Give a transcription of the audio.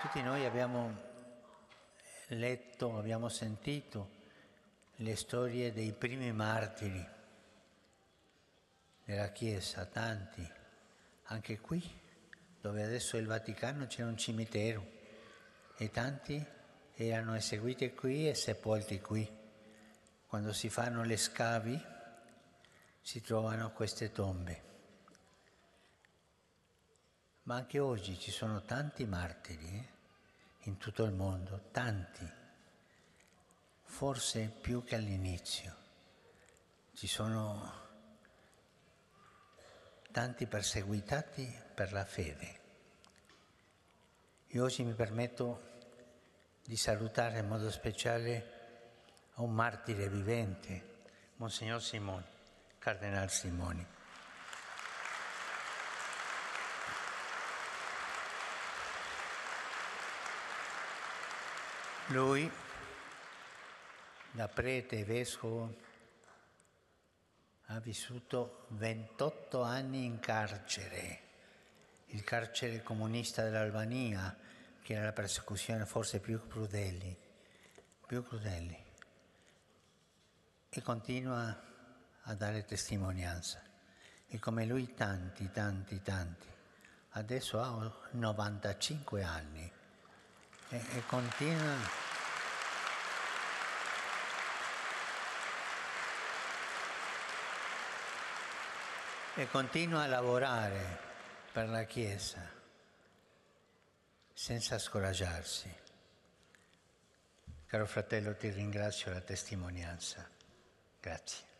Tutti noi abbiamo letto, abbiamo sentito le storie dei primi martiri della Chiesa, tanti, anche qui, dove adesso è il Vaticano, c'è un cimitero e tanti erano eseguiti qui e sepolti qui. Quando si fanno le scavi si trovano queste tombe. Ma anche oggi ci sono tanti martiri eh? in tutto il mondo, tanti, forse più che all'inizio. Ci sono tanti perseguitati per la fede. E oggi mi permetto di salutare in modo speciale un martire vivente, Monsignor Simoni, Cardinal Simoni. Lui, da prete e vescovo, ha vissuto 28 anni in carcere, il carcere comunista dell'Albania, che era la persecuzione forse più crudeli, più crudeli. E continua a dare testimonianza. E come lui tanti, tanti, tanti. Adesso ha 95 anni e, e continua... E continua a lavorare per la Chiesa senza scoraggiarsi. Caro fratello, ti ringrazio la testimonianza. Grazie.